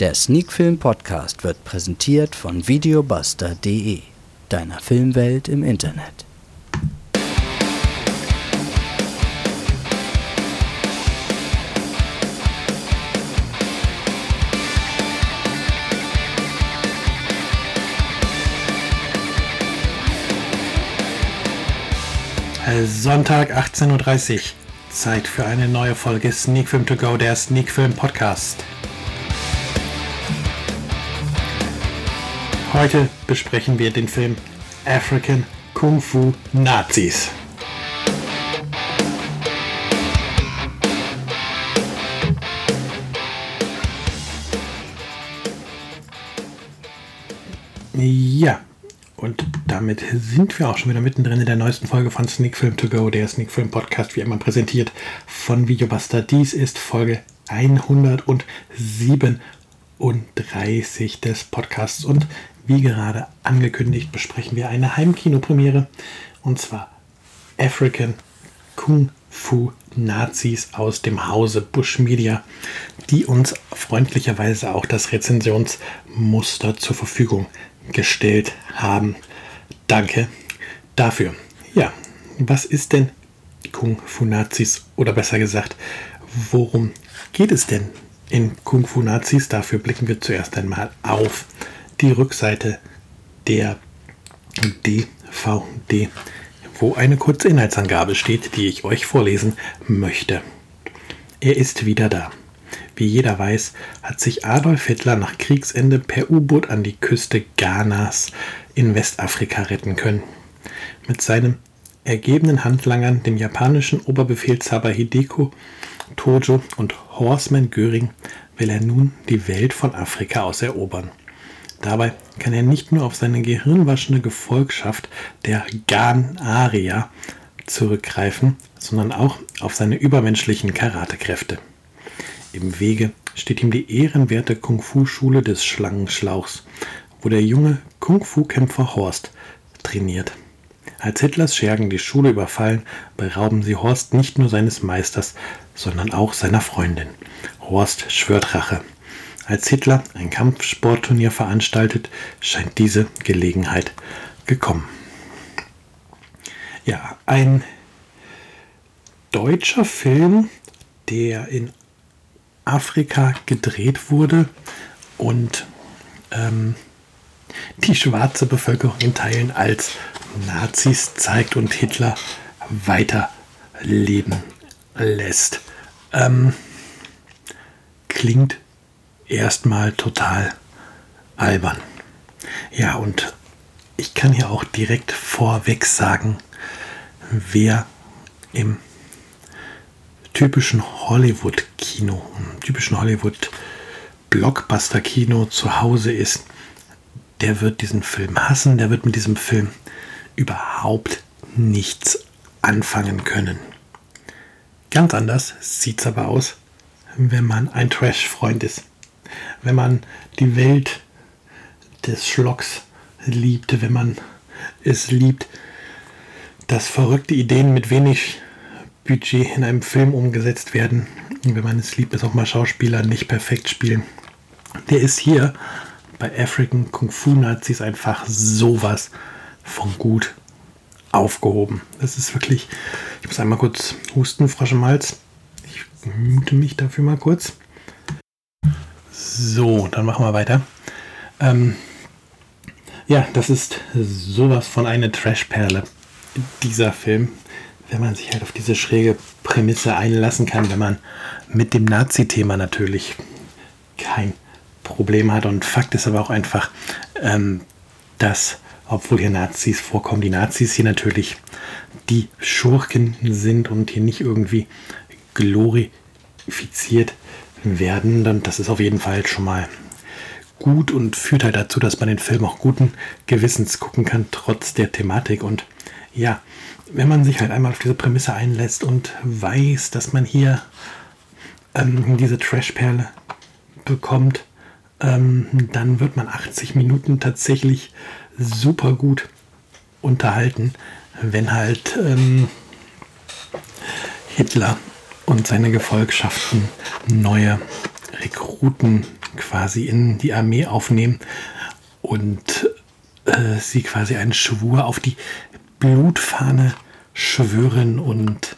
Der Sneakfilm Podcast wird präsentiert von videobuster.de, deiner Filmwelt im Internet. Sonntag 18.30 Uhr. Zeit für eine neue Folge Sneak Film To Go, der Sneak Film Podcast. Heute besprechen wir den Film African Kung Fu Nazis. Ja, und damit sind wir auch schon wieder mittendrin in der neuesten Folge von Sneak Film To Go, der Sneak Film Podcast, wie immer präsentiert von Videobuster. Dies ist Folge 137 des Podcasts und wie gerade angekündigt besprechen wir eine Heimkinopremiere und zwar African Kung Fu Nazis aus dem Hause Bush Media, die uns freundlicherweise auch das Rezensionsmuster zur Verfügung gestellt haben. Danke dafür. Ja, was ist denn Kung Fu Nazis oder besser gesagt, worum geht es denn in Kung Fu Nazis? Dafür blicken wir zuerst einmal auf die Rückseite der DVD, wo eine kurze Inhaltsangabe steht, die ich euch vorlesen möchte. Er ist wieder da. Wie jeder weiß, hat sich Adolf Hitler nach Kriegsende per U-Boot an die Küste Ghanas in Westafrika retten können. Mit seinem ergebenen Handlangern, dem japanischen Oberbefehlshaber Hideko Tojo und Horseman Göring, will er nun die Welt von Afrika aus erobern. Dabei kann er nicht nur auf seine gehirnwaschende Gefolgschaft der Ghan-Aria zurückgreifen, sondern auch auf seine übermenschlichen Karatekräfte. Im Wege steht ihm die ehrenwerte Kung-Fu-Schule des Schlangenschlauchs, wo der junge Kung-Fu-Kämpfer Horst trainiert. Als Hitlers Schergen die Schule überfallen, berauben sie Horst nicht nur seines Meisters, sondern auch seiner Freundin. Horst schwört Rache. Als Hitler ein Kampfsportturnier veranstaltet, scheint diese Gelegenheit gekommen. Ja, ein deutscher Film, der in Afrika gedreht wurde und ähm, die schwarze Bevölkerung in Teilen als Nazis zeigt und Hitler weiterleben lässt. Ähm, klingt erstmal total albern. Ja, und ich kann hier auch direkt vorweg sagen, wer im typischen Hollywood-Kino, typischen Hollywood-Blockbuster-Kino zu Hause ist, der wird diesen Film hassen, der wird mit diesem Film überhaupt nichts anfangen können. Ganz anders sieht es aber aus, wenn man ein Trash-Freund ist. Wenn man die Welt des Schlocks liebt, wenn man es liebt, dass verrückte Ideen mit wenig Budget in einem Film umgesetzt werden. Wenn man es liebt, ist auch mal Schauspieler nicht perfekt spielen. Der ist hier bei African Kung Fu Nazis einfach sowas von gut aufgehoben. Das ist wirklich. Ich muss einmal kurz husten, Frosch im Hals. Ich mute mich dafür mal kurz. So, dann machen wir weiter. Ähm, ja, das ist sowas von eine Trashperle. Dieser Film wenn man sich halt auf diese schräge Prämisse einlassen kann, wenn man mit dem Nazi-Thema natürlich kein Problem hat. Und Fakt ist aber auch einfach, ähm, dass, obwohl hier Nazis vorkommen, die Nazis hier natürlich die Schurken sind und hier nicht irgendwie glorifiziert werden. Und das ist auf jeden Fall schon mal gut und führt halt dazu, dass man den Film auch guten Gewissens gucken kann, trotz der Thematik. Und ja, wenn man sich halt einmal auf diese Prämisse einlässt und weiß, dass man hier ähm, diese Trashperle bekommt, ähm, dann wird man 80 Minuten tatsächlich super gut unterhalten, wenn halt ähm, Hitler und seine Gefolgschaften neue Rekruten quasi in die Armee aufnehmen und äh, sie quasi einen Schwur auf die Blutfahne schwören und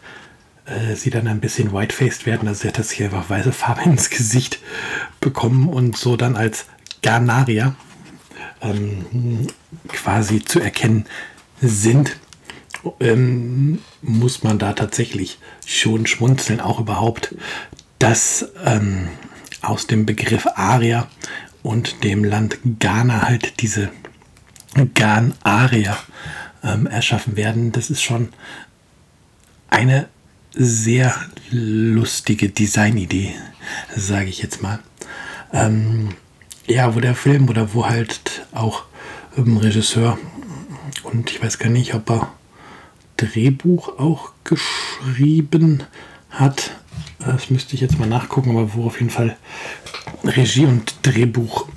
äh, sie dann ein bisschen white-faced werden, also sie einfach weiße Farbe ins Gesicht bekommen und so dann als Garnarier ähm, quasi zu erkennen sind, ähm, muss man da tatsächlich schon schmunzeln, auch überhaupt, dass ähm, aus dem Begriff Aria und dem Land Ghana halt diese Ghan-Arier ähm, erschaffen werden. Das ist schon eine sehr lustige Designidee, sage ich jetzt mal. Ähm, ja, wo der Film oder wo halt auch ein Regisseur und ich weiß gar nicht, ob er Drehbuch auch geschrieben hat. Das müsste ich jetzt mal nachgucken, aber wo auf jeden Fall Regie und Drehbuch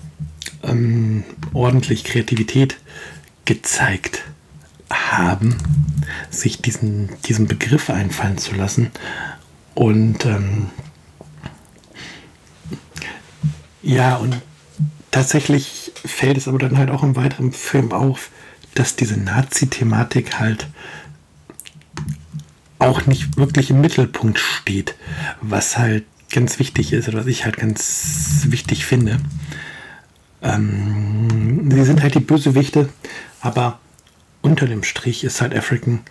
ähm, ordentlich Kreativität gezeigt haben, sich diesen, diesen Begriff einfallen zu lassen. Und ähm, ja, und tatsächlich fällt es aber dann halt auch im weiteren Film auf, dass diese Nazi-Thematik halt auch nicht wirklich im Mittelpunkt steht, was halt ganz wichtig ist oder was ich halt ganz wichtig finde. Ähm, sie sind halt die Bösewichte, aber unter dem Strich ist halt African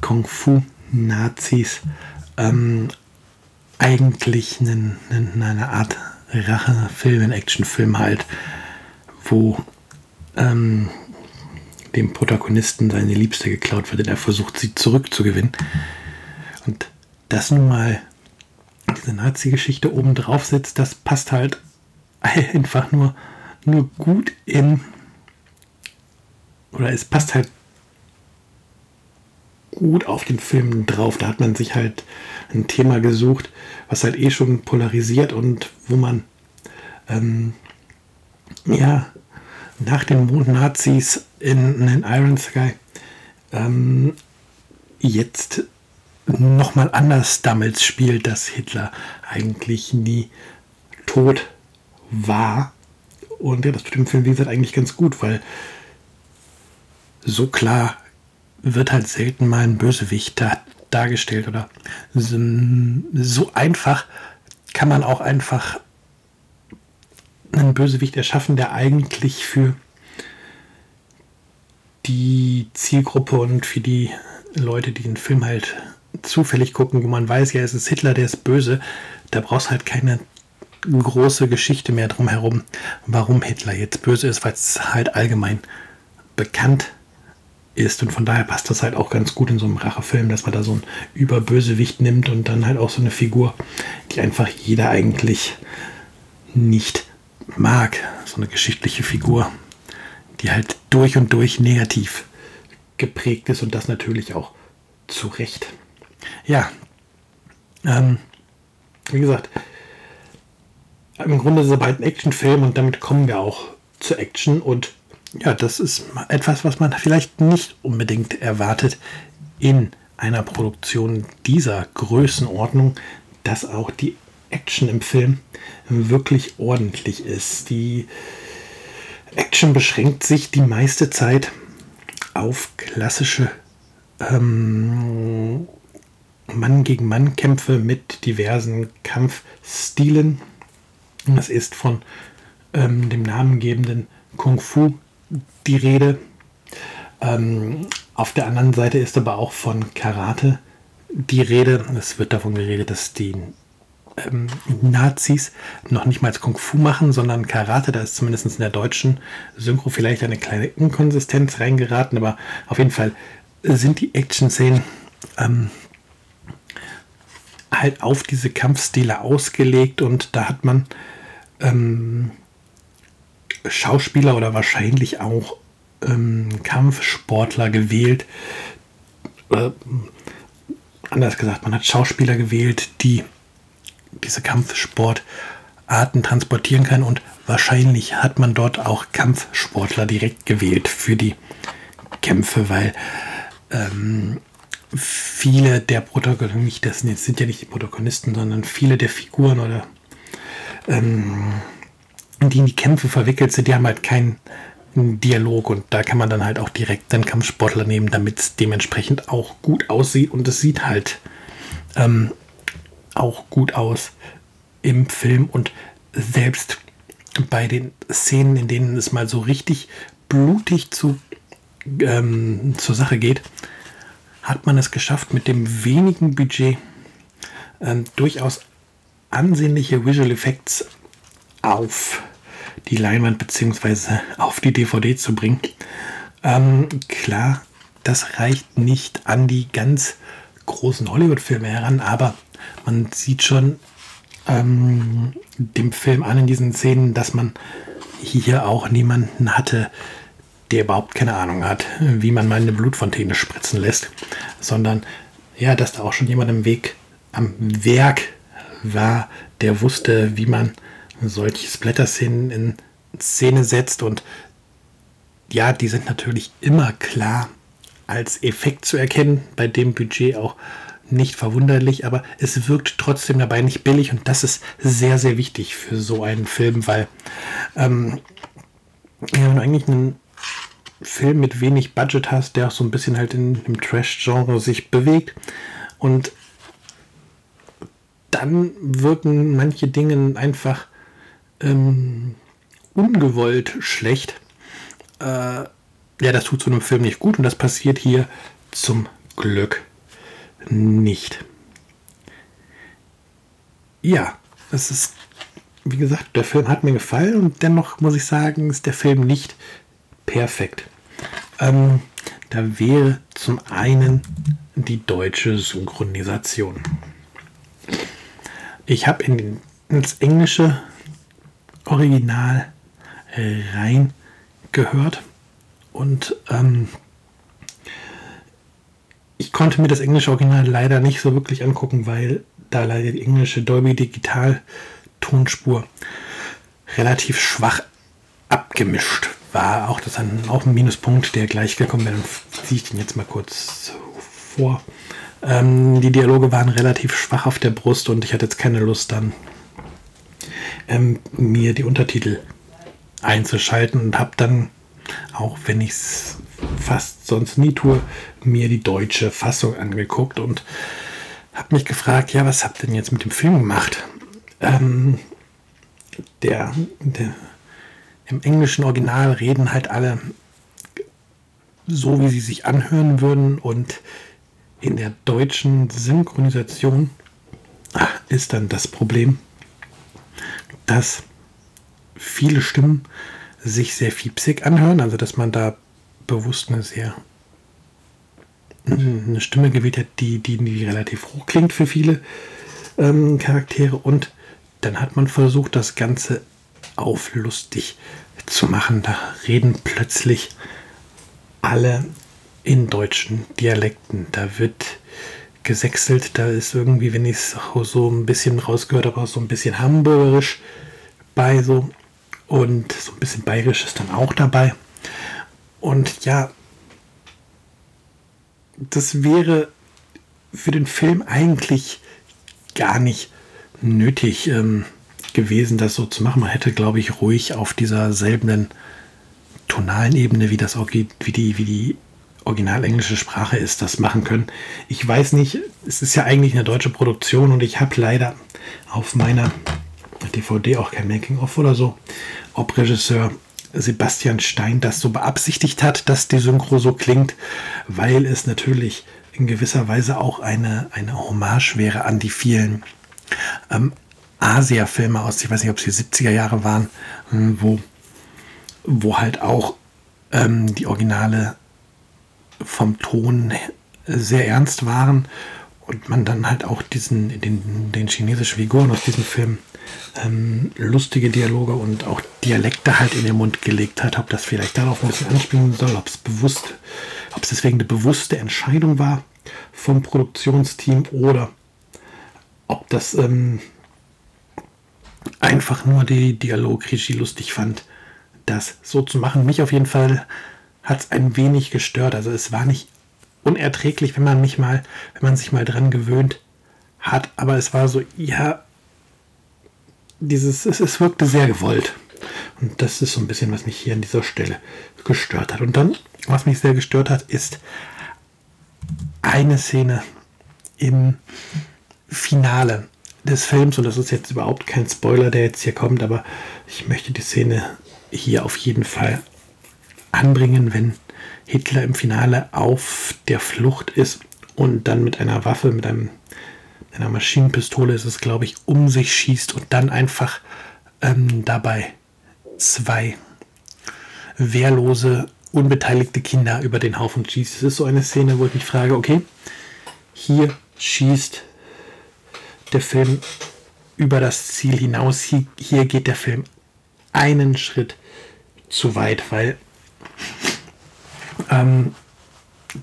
Kung Fu Nazis ähm, eigentlich eine, eine Art Rachefilm, ein Actionfilm halt, wo ähm, dem Protagonisten seine Liebste geklaut wird und er versucht, sie zurückzugewinnen. Und das nun mal diese Nazi-Geschichte oben drauf sitzt, das passt halt einfach nur, nur gut in. Oder es passt halt gut auf den Film drauf. Da hat man sich halt ein Thema gesucht, was halt eh schon polarisiert und wo man ähm, ja nach den Mond-Nazis in, in Iron Sky ähm, jetzt nochmal anders damals spielt, dass Hitler eigentlich nie tot war. Und ja, das tut dem Film, wie gesagt, eigentlich ganz gut, weil so klar wird halt selten mal ein Bösewicht da, dargestellt oder so, so einfach kann man auch einfach einen Bösewicht erschaffen, der eigentlich für die Zielgruppe und für die Leute, die den Film halt zufällig gucken, wo man weiß, ja, es ist Hitler, der ist böse, da brauchst halt keine große Geschichte mehr drumherum, warum Hitler jetzt böse ist, weil es halt allgemein bekannt ist. Und von daher passt das halt auch ganz gut in so einem Rachefilm, dass man da so einen Überbösewicht nimmt und dann halt auch so eine Figur, die einfach jeder eigentlich nicht mag, so eine geschichtliche Figur, die halt durch und durch negativ geprägt ist und das natürlich auch zu Recht. Ja, ähm, wie gesagt, im Grunde ist es aber halt ein Actionfilm und damit kommen wir auch zur Action und ja, das ist etwas, was man vielleicht nicht unbedingt erwartet in einer Produktion dieser Größenordnung, dass auch die Action im Film wirklich ordentlich ist. Die Action beschränkt sich die meiste Zeit auf klassische ähm, Mann gegen Mann Kämpfe mit diversen Kampfstilen. Das ist von ähm, dem namengebenden Kung Fu die Rede. Ähm, auf der anderen Seite ist aber auch von Karate die Rede. Es wird davon geredet, dass die ähm, Nazis noch nicht mal Kung Fu machen, sondern Karate. Da ist zumindest in der deutschen Synchro vielleicht eine kleine Inkonsistenz reingeraten, aber auf jeden Fall sind die Action-Szenen ähm, halt auf diese Kampfstile ausgelegt und da hat man ähm, Schauspieler oder wahrscheinlich auch ähm, Kampfsportler gewählt. Oder anders gesagt, man hat Schauspieler gewählt, die diese Kampfsportarten transportieren kann. Und wahrscheinlich hat man dort auch Kampfsportler direkt gewählt für die Kämpfe, weil ähm, viele der Protagonisten, das sind, ja nicht die Protagonisten, sondern viele der Figuren oder ähm, die in die Kämpfe verwickelt sind, die haben halt keinen Dialog. Und da kann man dann halt auch direkt den Kampfsportler nehmen, damit es dementsprechend auch gut aussieht. Und es sieht halt ähm, auch gut aus im Film und selbst bei den Szenen, in denen es mal so richtig blutig zu, ähm, zur Sache geht, hat man es geschafft, mit dem wenigen Budget ähm, durchaus ansehnliche Visual Effects auf die Leinwand bzw. auf die DVD zu bringen. Ähm, klar, das reicht nicht an die ganz großen Hollywood-Filme heran, aber man sieht schon ähm, dem Film an in diesen Szenen, dass man hier auch niemanden hatte, der überhaupt keine Ahnung hat, wie man mal eine Blutfontäne spritzen lässt, sondern ja, dass da auch schon jemand im Weg am Werk war, der wusste, wie man solche Splatter-Szenen in Szene setzt. Und ja, die sind natürlich immer klar als Effekt zu erkennen, bei dem Budget auch nicht verwunderlich, aber es wirkt trotzdem dabei nicht billig und das ist sehr, sehr wichtig für so einen Film, weil ähm, wenn du eigentlich einen Film mit wenig Budget hast, der auch so ein bisschen halt in, im Trash-Genre sich bewegt und dann wirken manche Dinge einfach ähm, ungewollt schlecht. Äh, ja, das tut so einem Film nicht gut und das passiert hier zum Glück nicht. Ja, es ist, wie gesagt, der Film hat mir gefallen und dennoch muss ich sagen, ist der Film nicht perfekt. Ähm, da wäre zum einen die deutsche Synchronisation. Ich habe in ins englische Original rein gehört und ähm, ich konnte mir das englische Original leider nicht so wirklich angucken, weil da leider die englische Dolby Digital Tonspur relativ schwach abgemischt war. Auch das ein, auch ein Minuspunkt, der gleich gekommen wäre. Dann ziehe ich den jetzt mal kurz vor. Ähm, die Dialoge waren relativ schwach auf der Brust und ich hatte jetzt keine Lust dann ähm, mir die Untertitel einzuschalten und habe dann, auch wenn ich es fast sonst nie tue, mir die deutsche Fassung angeguckt und habe mich gefragt, ja, was habt ihr denn jetzt mit dem Film gemacht? Ähm, der, der, Im englischen Original reden halt alle so, wie sie sich anhören würden und in der deutschen Synchronisation ist dann das Problem, dass viele Stimmen sich sehr fiepsig anhören, also dass man da bewusst eine sehr eine Stimme gewählt hat, die, die, die relativ hoch klingt für viele ähm, Charaktere und dann hat man versucht, das Ganze auf lustig zu machen. Da reden plötzlich alle in deutschen Dialekten. Da wird gesächselt, da ist irgendwie, wenn ich es so ein bisschen rausgehört habe, so ein bisschen hamburgerisch bei so und so ein bisschen bayerisch ist dann auch dabei. Und ja, das wäre für den Film eigentlich gar nicht nötig ähm, gewesen, das so zu machen. Man hätte, glaube ich, ruhig auf dieser selben tonalen Ebene, wie, das, wie, die, wie die original englische Sprache ist, das machen können. Ich weiß nicht, es ist ja eigentlich eine deutsche Produktion und ich habe leider auf meiner DVD auch kein Making-of oder so, ob Regisseur Sebastian Stein das so beabsichtigt hat, dass die Synchro so klingt, weil es natürlich in gewisser Weise auch eine, eine Hommage wäre an die vielen ähm, Asia-Filme aus, ich weiß nicht, ob es die 70er Jahre waren, hm, wo, wo halt auch ähm, die Originale vom Ton sehr ernst waren und man dann halt auch diesen, den, den chinesischen Figuren aus diesem Film ähm, lustige Dialoge und auch Dialekte halt in den Mund gelegt hat. Ob das vielleicht darauf ein bisschen anspielen soll, ob es bewusst, ob es deswegen eine bewusste Entscheidung war vom Produktionsteam oder ob das ähm, einfach nur die Dialogregie lustig fand, das so zu machen. Mich auf jeden Fall hat es ein wenig gestört. Also es war nicht unerträglich, wenn man mich mal, wenn man sich mal dran gewöhnt hat, aber es war so, ja, dieses, es, es wirkte sehr gewollt. Und das ist so ein bisschen, was mich hier an dieser Stelle gestört hat. Und dann, was mich sehr gestört hat, ist eine Szene im Finale des Films. Und das ist jetzt überhaupt kein Spoiler, der jetzt hier kommt, aber ich möchte die Szene hier auf jeden Fall anbringen, wenn Hitler im Finale auf der Flucht ist und dann mit einer Waffe, mit einem, einer Maschinenpistole ist es, glaube ich, um sich schießt und dann einfach ähm, dabei zwei wehrlose, unbeteiligte Kinder über den Haufen schießt. Es ist so eine Szene, wo ich mich frage, okay, hier schießt der Film über das Ziel hinaus. Hier, hier geht der Film einen Schritt zu weit, weil ähm,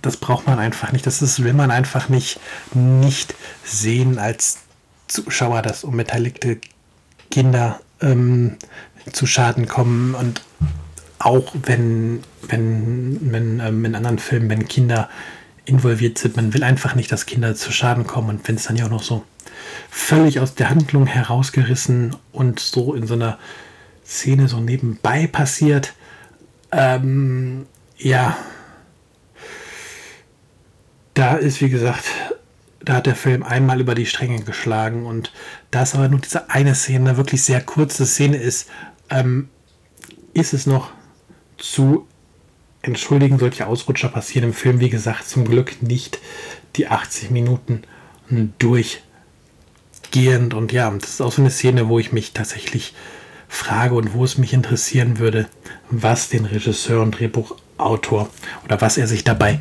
das braucht man einfach nicht. Das ist, will man einfach nicht, nicht sehen als Zuschauer, dass unbeteiligte Kinder ähm, zu Schaden kommen und auch wenn, wenn, wenn ähm, in anderen Filmen, wenn Kinder involviert sind, man will einfach nicht, dass Kinder zu Schaden kommen und wenn es dann ja auch noch so völlig aus der Handlung herausgerissen und so in so einer Szene so nebenbei passiert, ähm, ja, da ist wie gesagt, da hat der Film einmal über die Stränge geschlagen und da es aber nur diese eine Szene, eine wirklich sehr kurze Szene ist, ähm, ist es noch zu entschuldigen, solche Ausrutscher passieren im Film, wie gesagt, zum Glück nicht die 80 Minuten durchgehend und ja, das ist auch so eine Szene, wo ich mich tatsächlich frage und wo es mich interessieren würde, was den Regisseur und Drehbuchautor oder was er sich dabei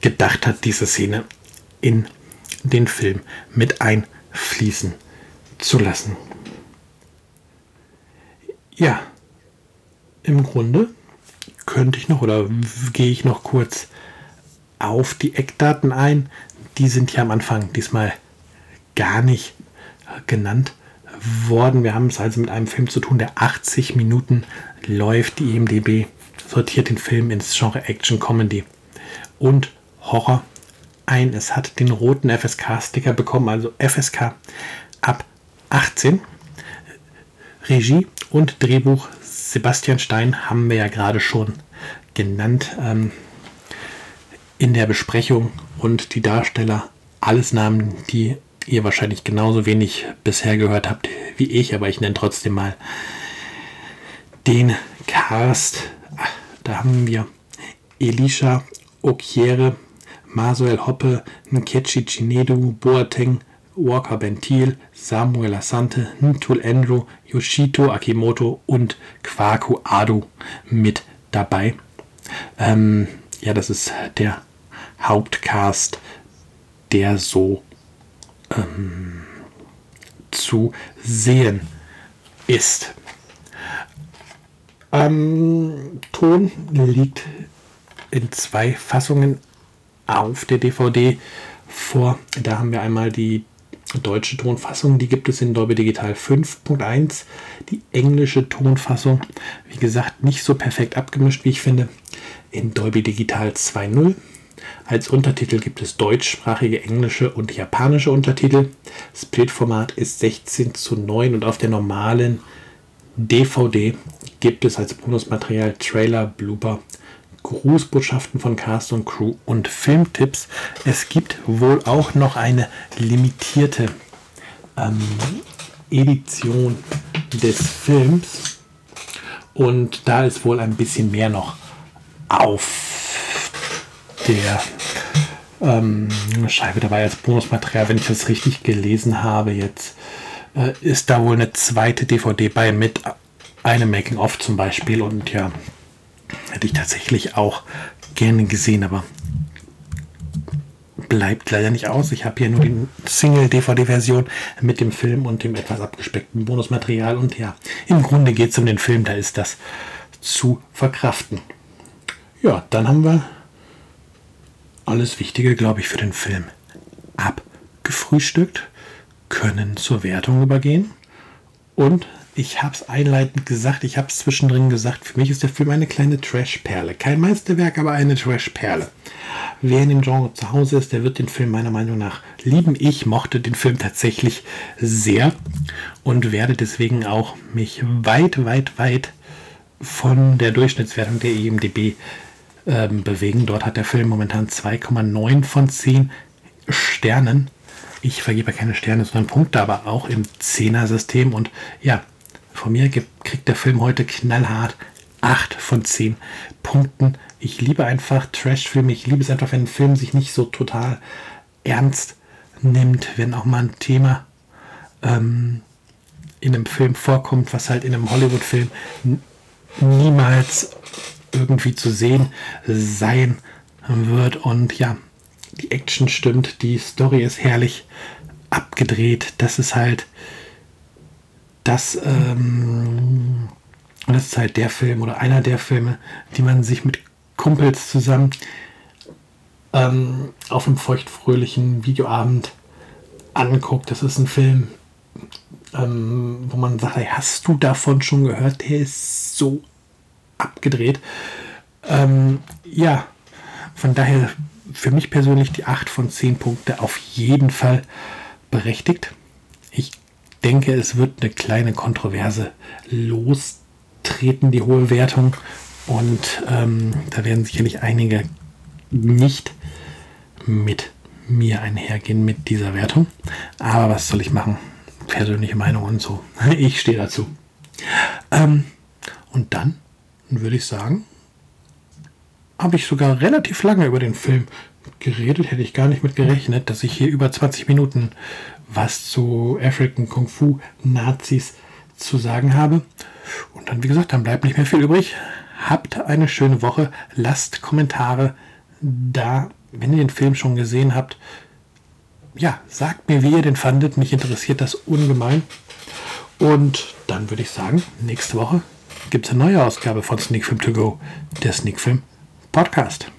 gedacht hat, diese Szene in den Film mit einfließen zu lassen. Ja, im Grunde könnte ich noch oder gehe ich noch kurz auf die Eckdaten ein. Die sind ja am Anfang diesmal gar nicht genannt worden. Wir haben es also mit einem Film zu tun, der 80 Minuten läuft. Die IMDB sortiert den Film ins Genre Action Comedy und Horror ein. Es hat den roten FSK-Sticker bekommen, also FSK ab 18. Regie und Drehbuch Sebastian Stein haben wir ja gerade schon genannt ähm, in der Besprechung und die Darsteller, alles Namen, die ihr wahrscheinlich genauso wenig bisher gehört habt wie ich, aber ich nenne trotzdem mal den Cast. Da haben wir Elisha Okiere, Masuel Hoppe, Nkechi Chinedu, Boateng, Walker Bentil, Samuel Asante, Ntul Andrew, Yoshito Akimoto und Kwaku Ado mit dabei. Ähm, ja, das ist der Hauptcast, der so ähm, zu sehen ist. Ähm, Ton liegt in zwei Fassungen auf der DVD vor. Da haben wir einmal die deutsche Tonfassung, die gibt es in Dolby Digital 5.1. Die englische Tonfassung, wie gesagt, nicht so perfekt abgemischt, wie ich finde, in Dolby Digital 2.0. Als Untertitel gibt es deutschsprachige englische und japanische Untertitel. Das Bildformat ist 16 zu 9 und auf der normalen DVD gibt es als Bonusmaterial Trailer, Blooper Grußbotschaften von Cast und Crew und Filmtipps. Es gibt wohl auch noch eine limitierte ähm, Edition des Films und da ist wohl ein bisschen mehr noch auf der ähm, Scheibe dabei als Bonusmaterial, wenn ich das richtig gelesen habe. Jetzt äh, ist da wohl eine zweite DVD bei mit einem Making-of zum Beispiel und ja, Hätte ich tatsächlich auch gerne gesehen, aber bleibt leider nicht aus. Ich habe hier nur die Single-DVD-Version mit dem Film und dem etwas abgespeckten Bonusmaterial. Und ja, im Grunde geht es um den Film, da ist das zu verkraften. Ja, dann haben wir alles Wichtige, glaube ich, für den Film abgefrühstückt, können zur Wertung übergehen und ich habe es einleitend gesagt, ich habe es zwischendrin gesagt, für mich ist der Film eine kleine Trash-Perle. Kein Meisterwerk, aber eine Trash-Perle. wer in dem Genre zu Hause ist, der wird den Film meiner Meinung nach lieben. Ich mochte den Film tatsächlich sehr und werde deswegen auch mich weit, weit, weit von der Durchschnittswertung der IMDB ähm, bewegen. Dort hat der Film momentan 2,9 von 10 Sternen. Ich vergebe keine Sterne, sondern Punkte, aber auch im 10er-System. Und ja, von mir kriegt der Film heute knallhart 8 von 10 Punkten. Ich liebe einfach Trash-Filme. Ich liebe es einfach, wenn ein Film sich nicht so total ernst nimmt, wenn auch mal ein Thema ähm, in einem Film vorkommt, was halt in einem Hollywood-Film niemals irgendwie zu sehen sein wird. Und ja, die Action stimmt, die Story ist herrlich abgedreht. Das ist halt das, ähm, das ist halt der Film oder einer der Filme, die man sich mit Kumpels zusammen ähm, auf einem feuchtfröhlichen Videoabend anguckt. Das ist ein Film, ähm, wo man sagt, hey, hast du davon schon gehört? Der ist so abgedreht. Ähm, ja, von daher für mich persönlich die 8 von 10 Punkte auf jeden Fall berechtigt. Ich denke, es wird eine kleine Kontroverse lostreten, die hohe Wertung. Und ähm, da werden sicherlich einige nicht mit mir einhergehen mit dieser Wertung. Aber was soll ich machen? Persönliche Meinung und so. Ich stehe dazu. Ähm, und dann würde ich sagen, habe ich sogar relativ lange über den Film geredet. Hätte ich gar nicht mit gerechnet, dass ich hier über 20 Minuten was zu African Kung Fu Nazis zu sagen habe. Und dann, wie gesagt, dann bleibt nicht mehr viel übrig. Habt eine schöne Woche. Lasst Kommentare da, wenn ihr den Film schon gesehen habt. Ja, sagt mir, wie ihr den fandet. Mich interessiert das ungemein. Und dann würde ich sagen, nächste Woche gibt es eine neue Ausgabe von Sneak Film To Go, der Sneak Film Podcast.